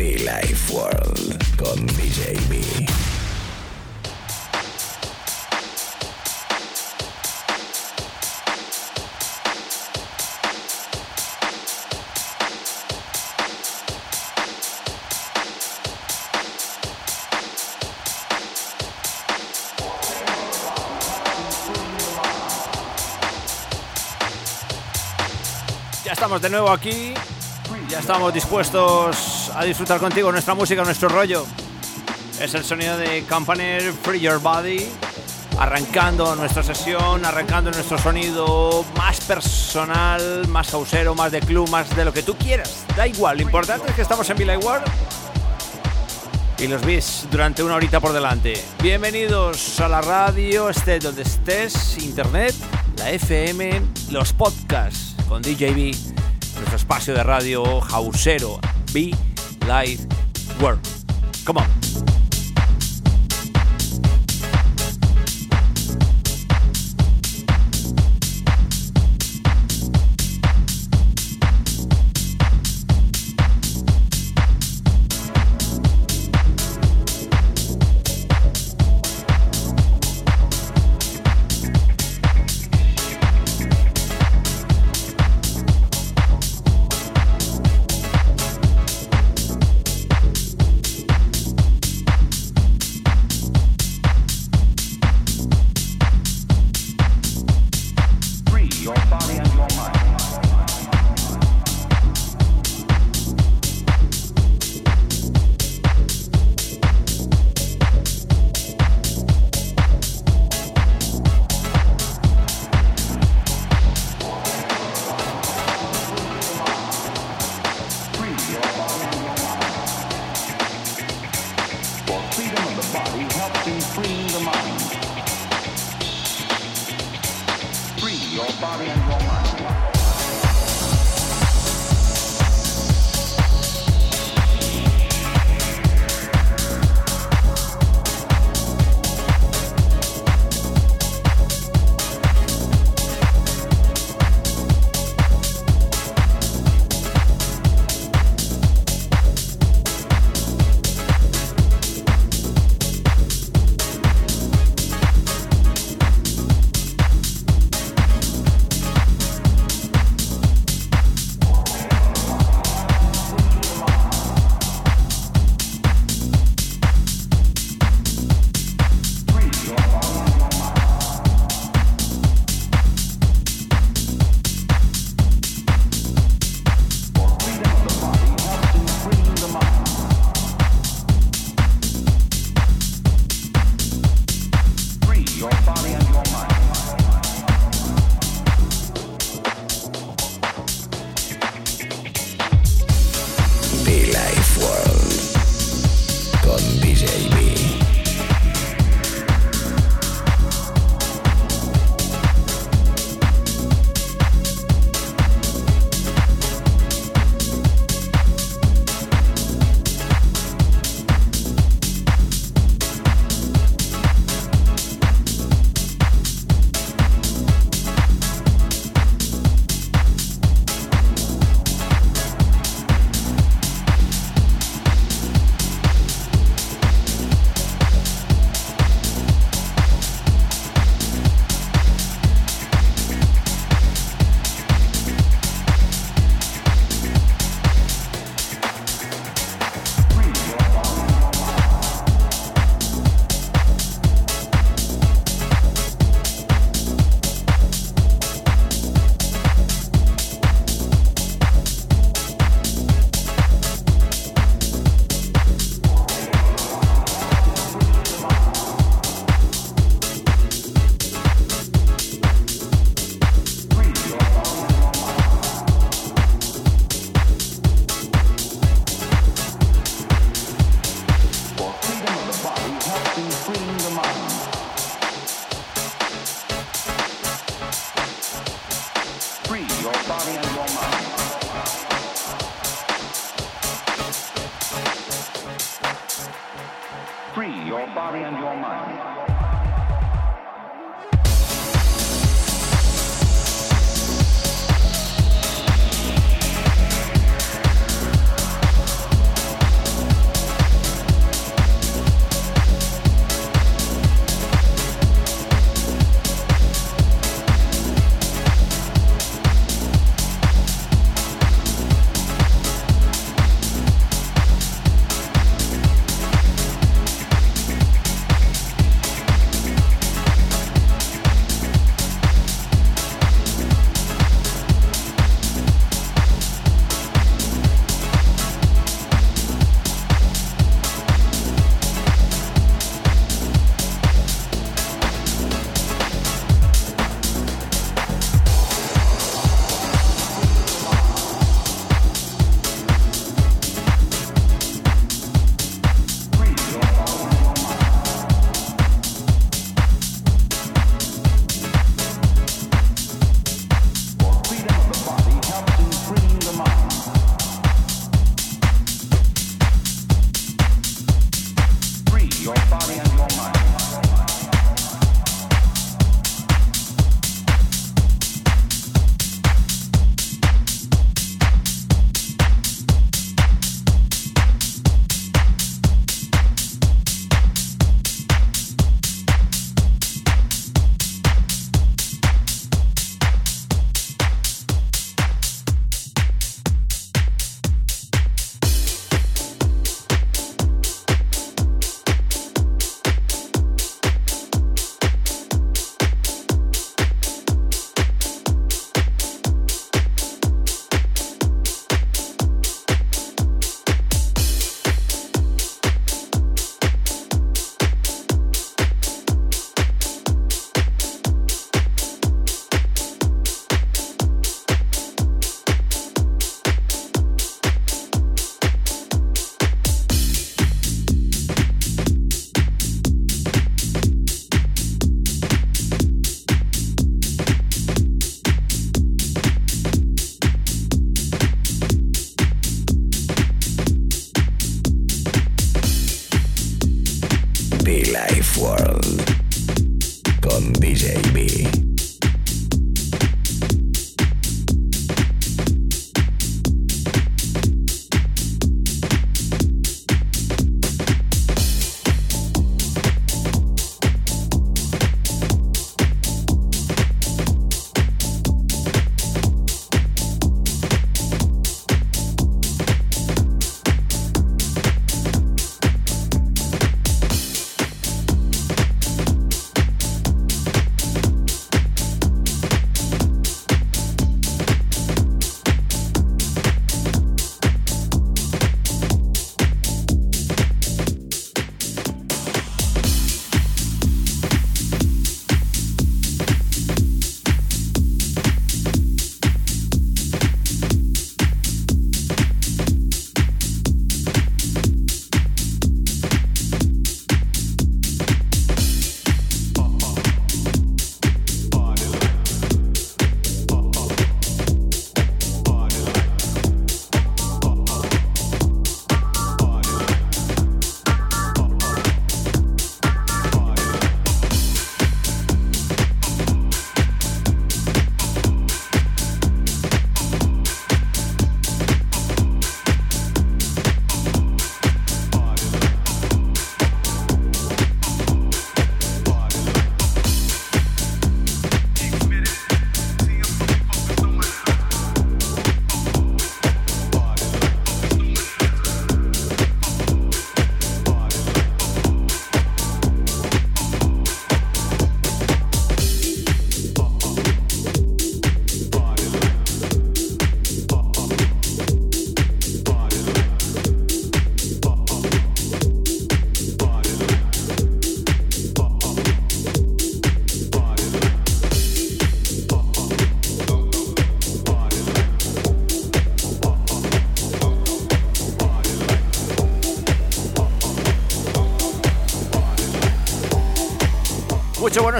Be Life World con DJ B. Ya estamos de nuevo aquí. Ya estamos dispuestos a disfrutar contigo nuestra música, nuestro rollo. Es el sonido de Campaner Free Your Body. Arrancando nuestra sesión, arrancando nuestro sonido más personal, más hausero, más de club, más de lo que tú quieras. Da igual, lo importante es que estamos en Villa World y los vis durante una horita por delante. Bienvenidos a la radio, estés donde estés, internet, la FM, los podcasts con DJB, nuestro espacio de radio hausero, Be Live World. Come on.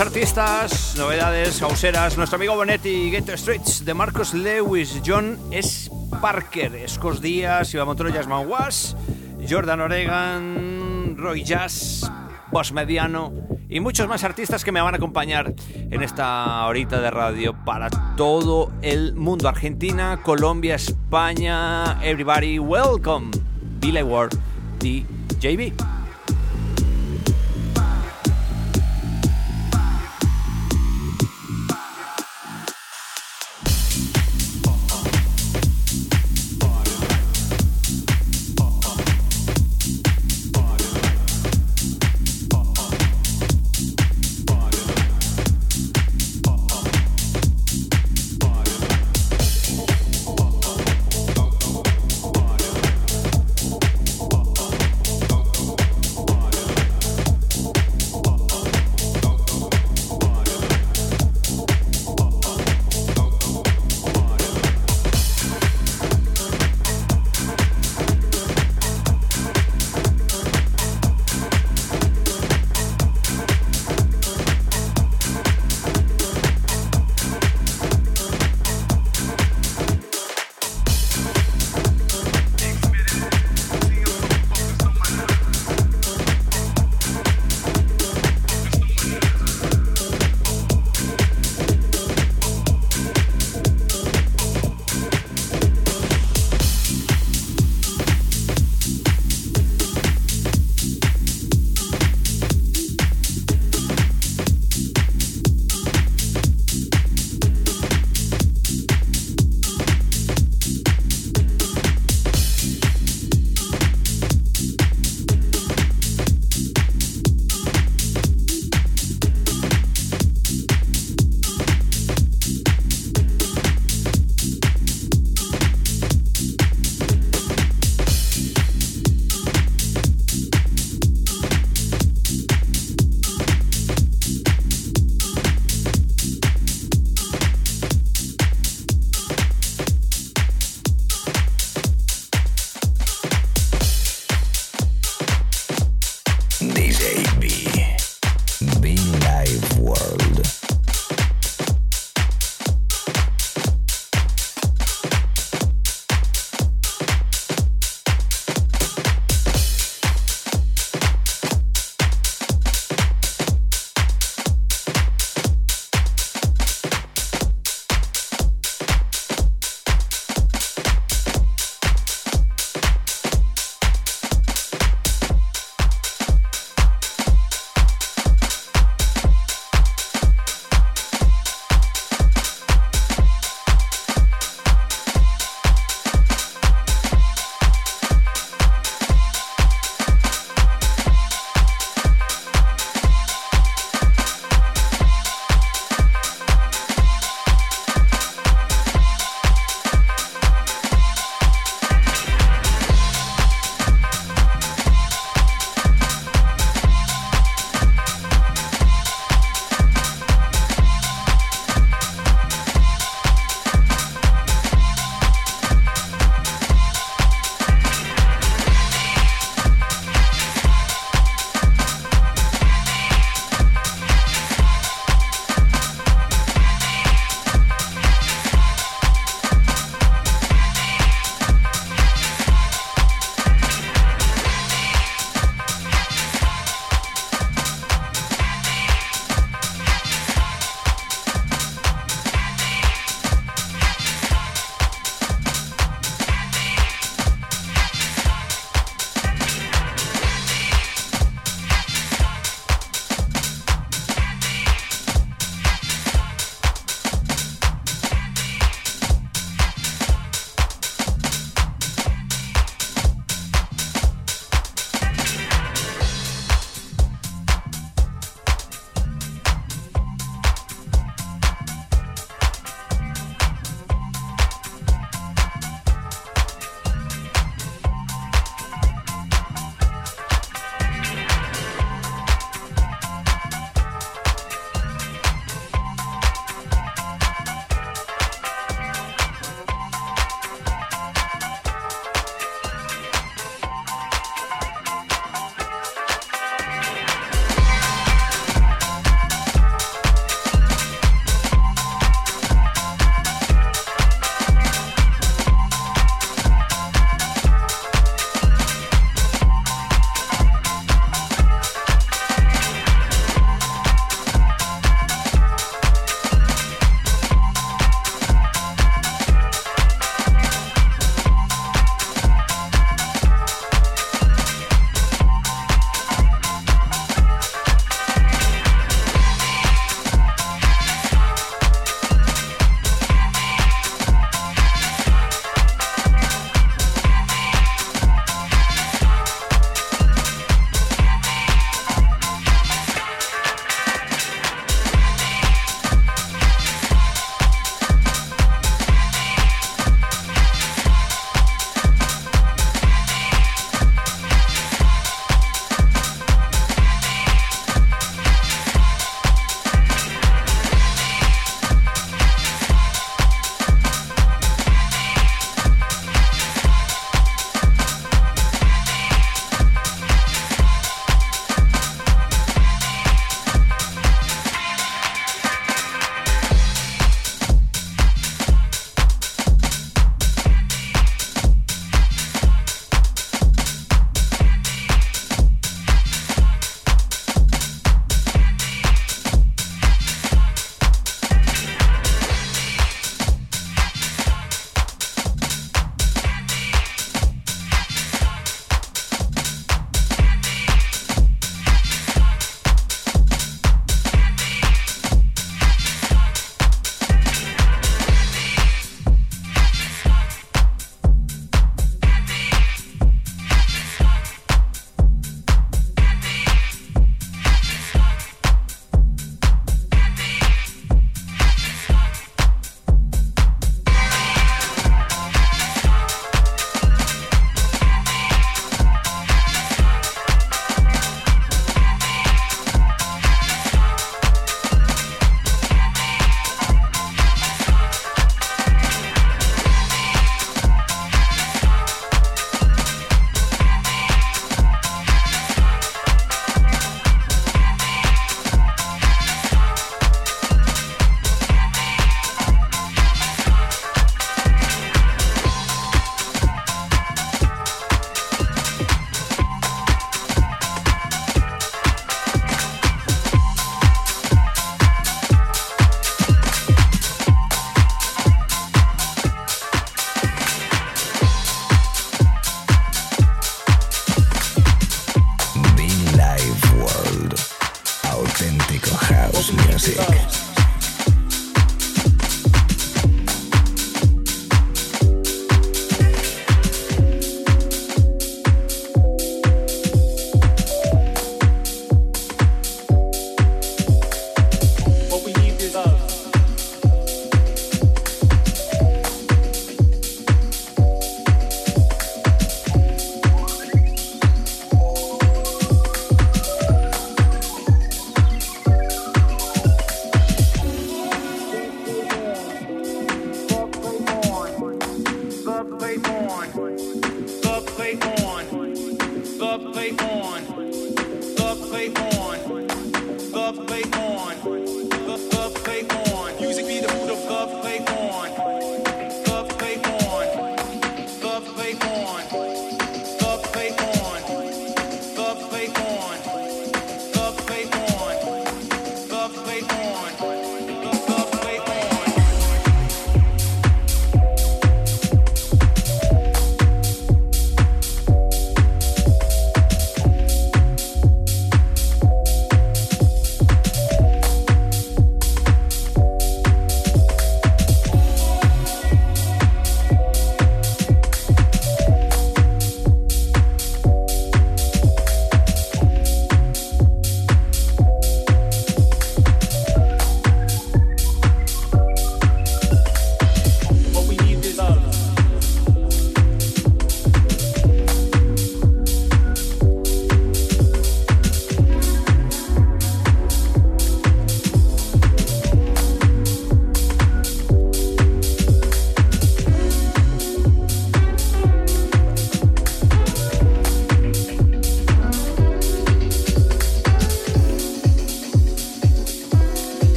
Artistas, novedades, hauseras. Nuestro amigo Bonetti, Ghetto Streets, de Marcos Lewis, John S. Parker, Escos Díaz, Iván Montoro, Jasmine Was, Jordan Oregan, Roy Jazz, Postmediano y muchos más artistas que me van a acompañar en esta horita de radio para todo el mundo. Argentina, Colombia, España, everybody, welcome. Billy Ward, DJB.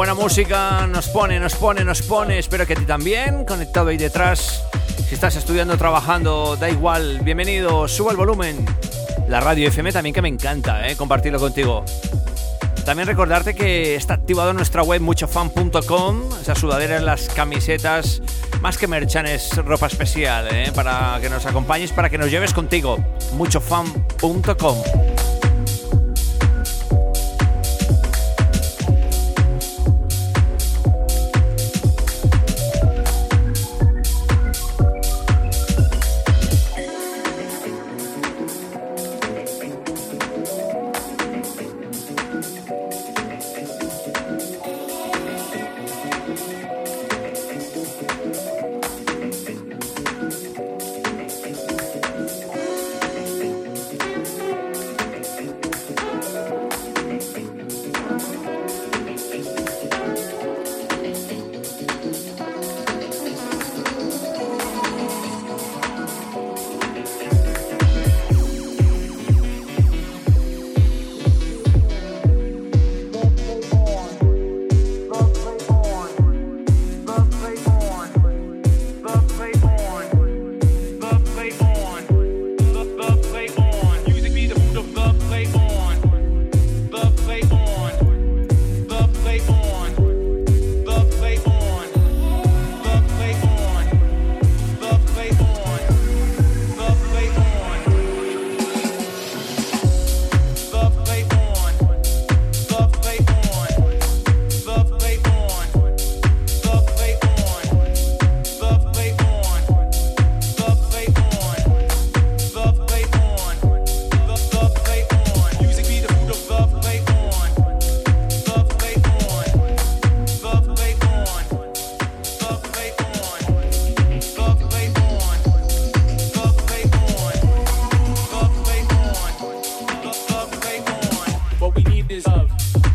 Buena música, nos pone, nos pone, nos pone. Espero que a ti también, conectado ahí detrás. Si estás estudiando, trabajando, da igual. Bienvenido, suba el volumen. La radio FM también que me encanta, ¿eh? compartirlo contigo. También recordarte que está activado nuestra web muchofan.com, esa sudadera en las camisetas, más que merchan es ropa especial, ¿eh? para que nos acompañes, para que nos lleves contigo. muchofan.com. love.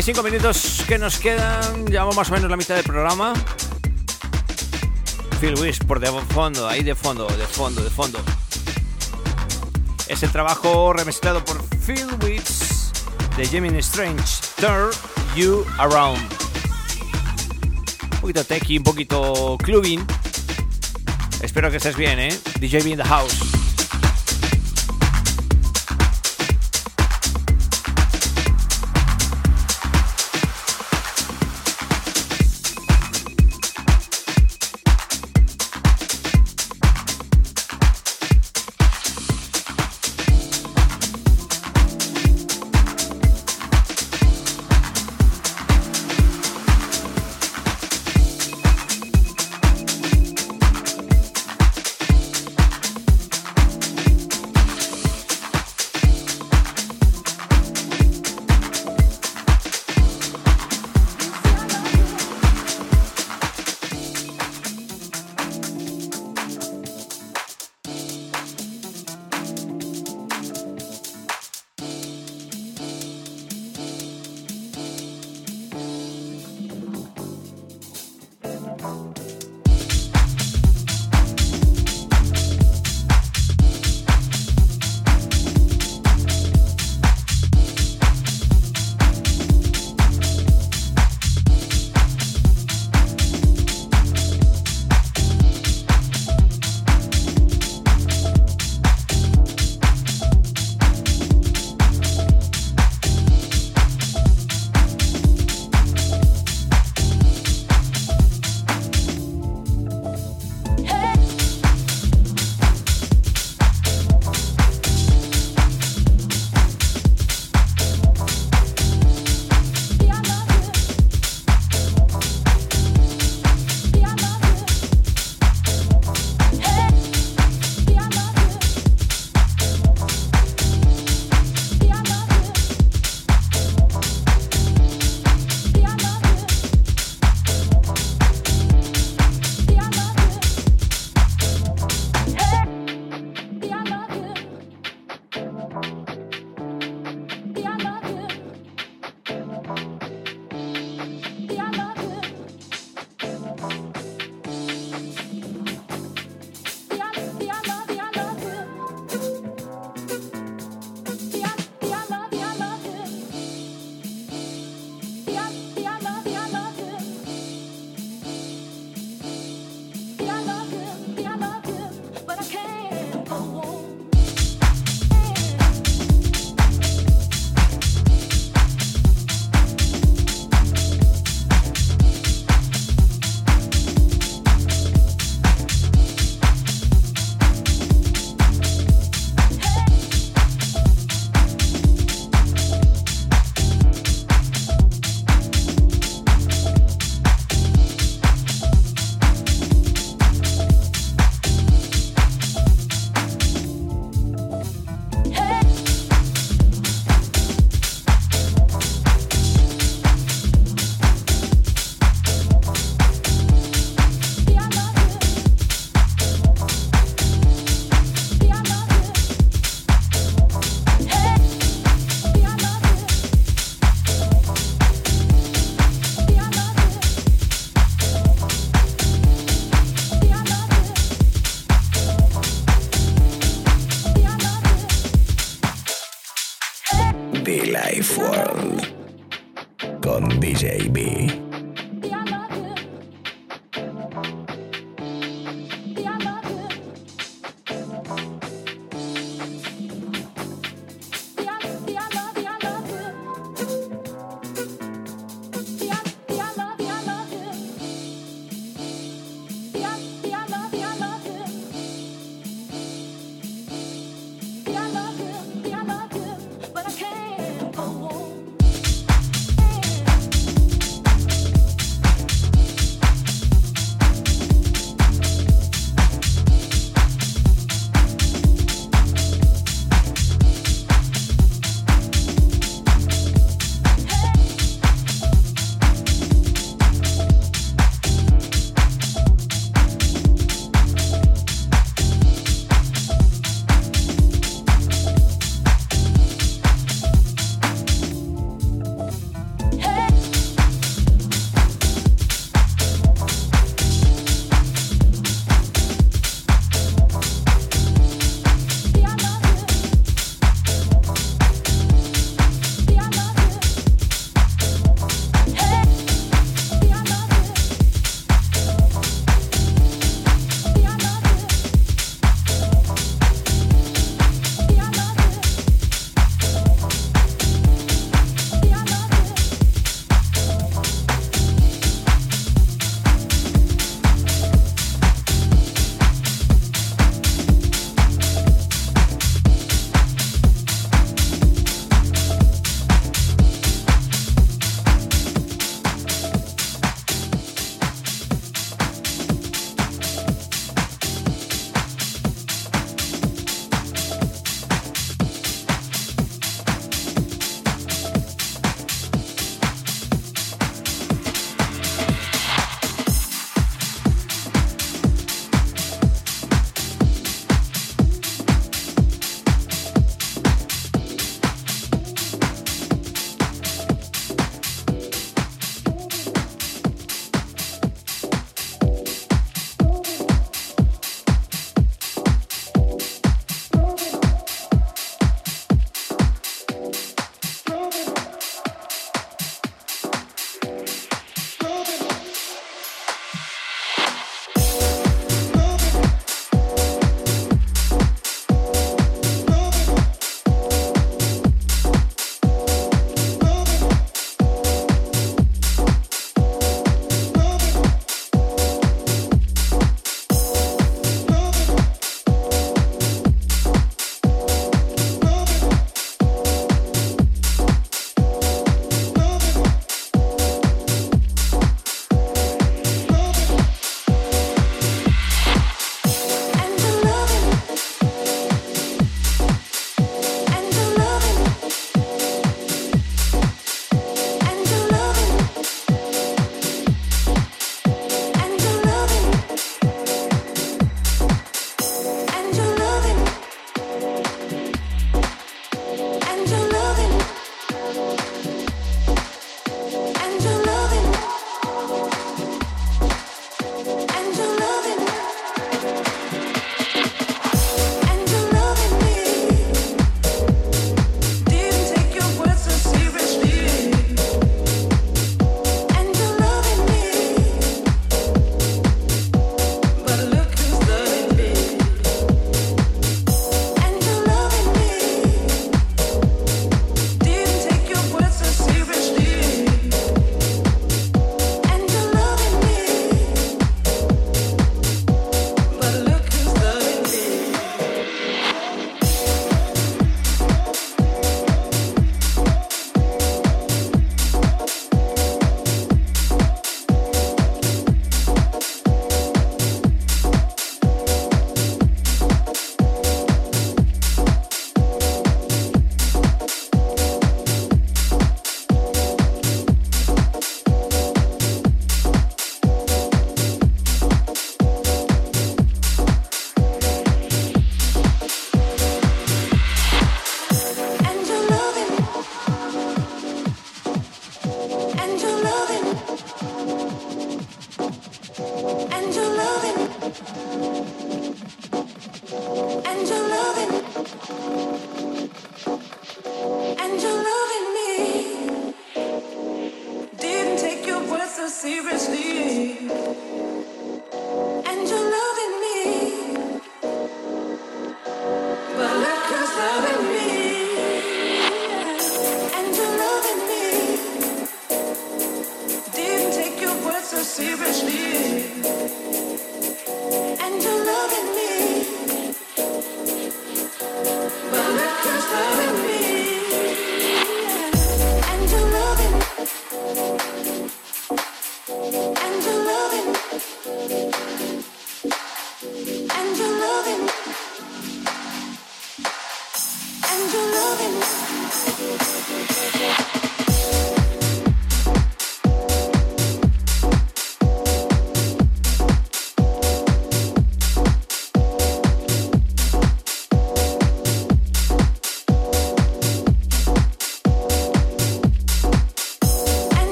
25 minutos que nos quedan. Llevamos más o menos la mitad del programa. Phil Wish por de fondo, ahí de fondo, de fondo, de fondo. Es el trabajo remezclado por Phil Wish de Jimmy Strange. Turn You Around. Un poquito techy, un poquito clubbing. Espero que estés bien, ¿eh? DJ in the house.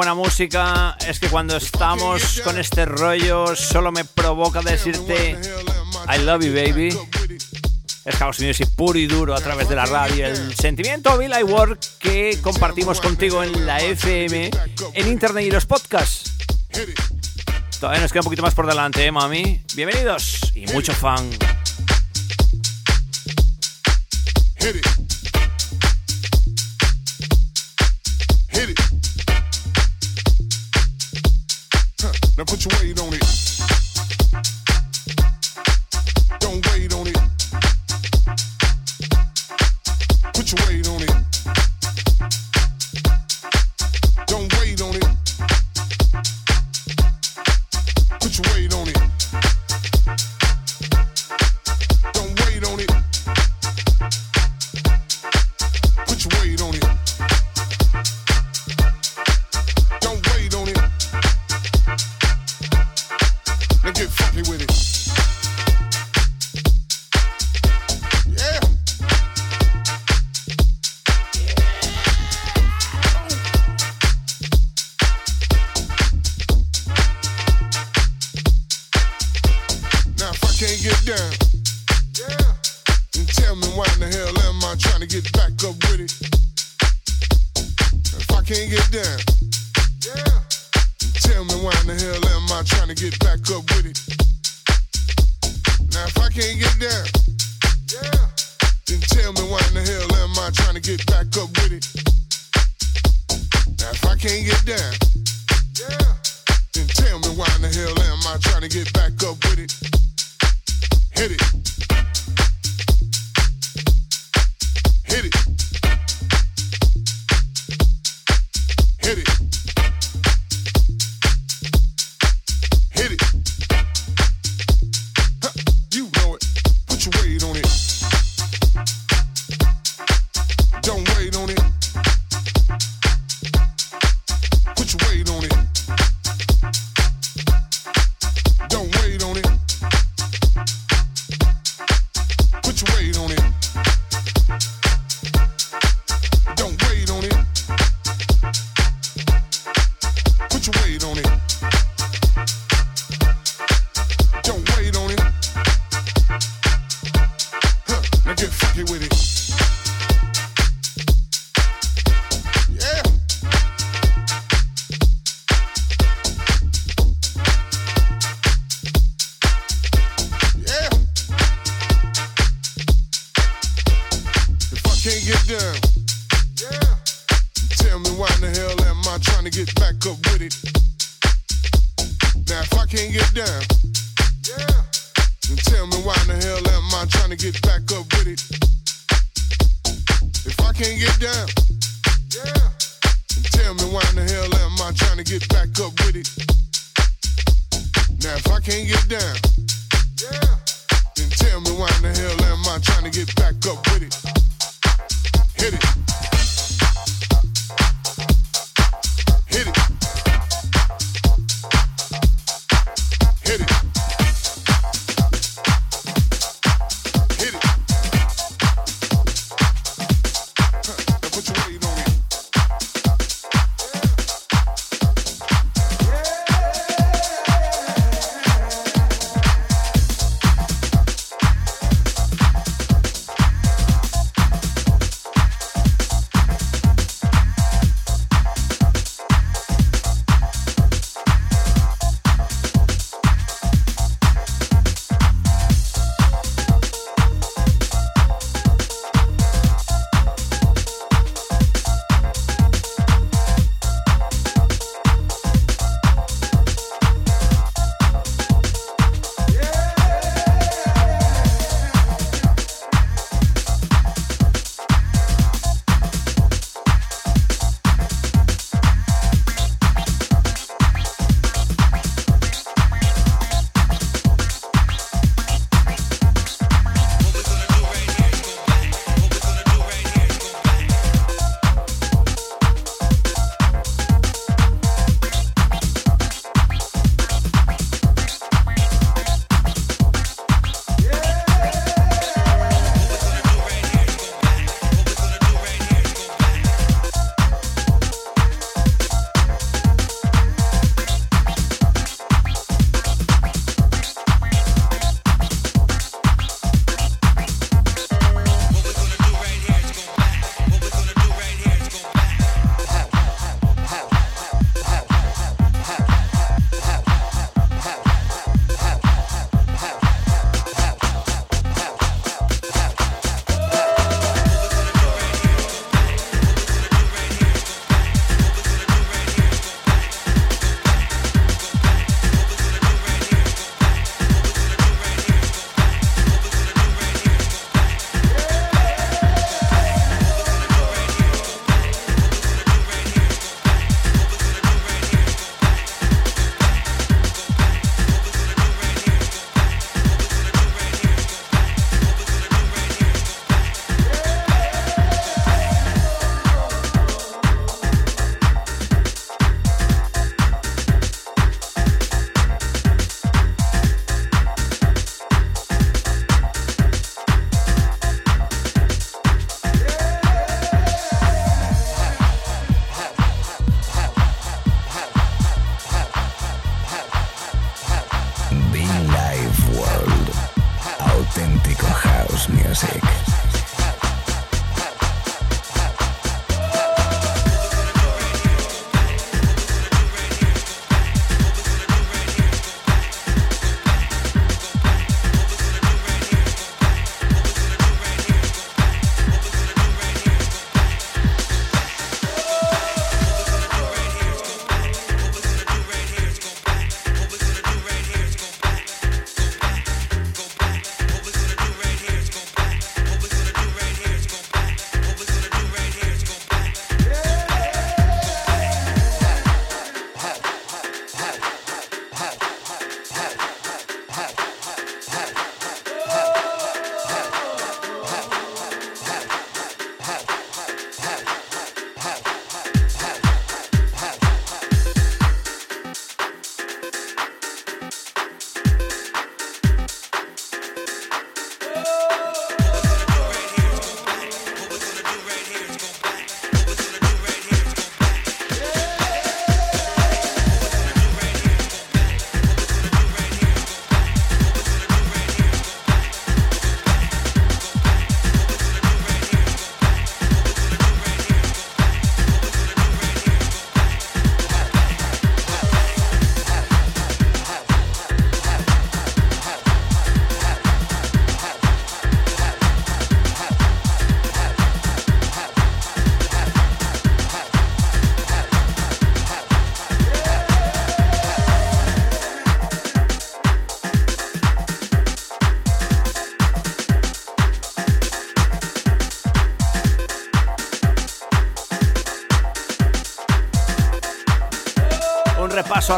Buena música es que cuando estamos con este rollo solo me provoca decirte I love you baby. Es House Music puro y duro a través de la radio. El sentimiento Bill I Work que compartimos contigo en la FM, en internet y los podcasts. Todavía nos queda un poquito más por delante, ¿eh, mami? Bienvenidos y mucho fan. Put your weight on it.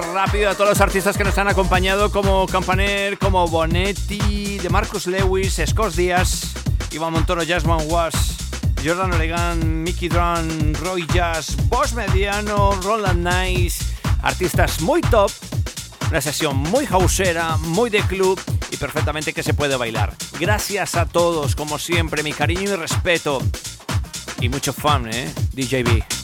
Rápido a todos los artistas que nos han acompañado, como Campaner, como Bonetti, de Marcus Lewis, Scott Díaz, Iván Montoro, Jasmine Was, Jordan Oregan, Mickey Drum, Roy Jazz, Boss Mediano, Roland Nice, artistas muy top, una sesión muy hausera, muy de club y perfectamente que se puede bailar. Gracias a todos, como siempre, mi cariño y respeto. Y mucho fun, ¿eh? DJB.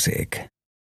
Fantástico House Music.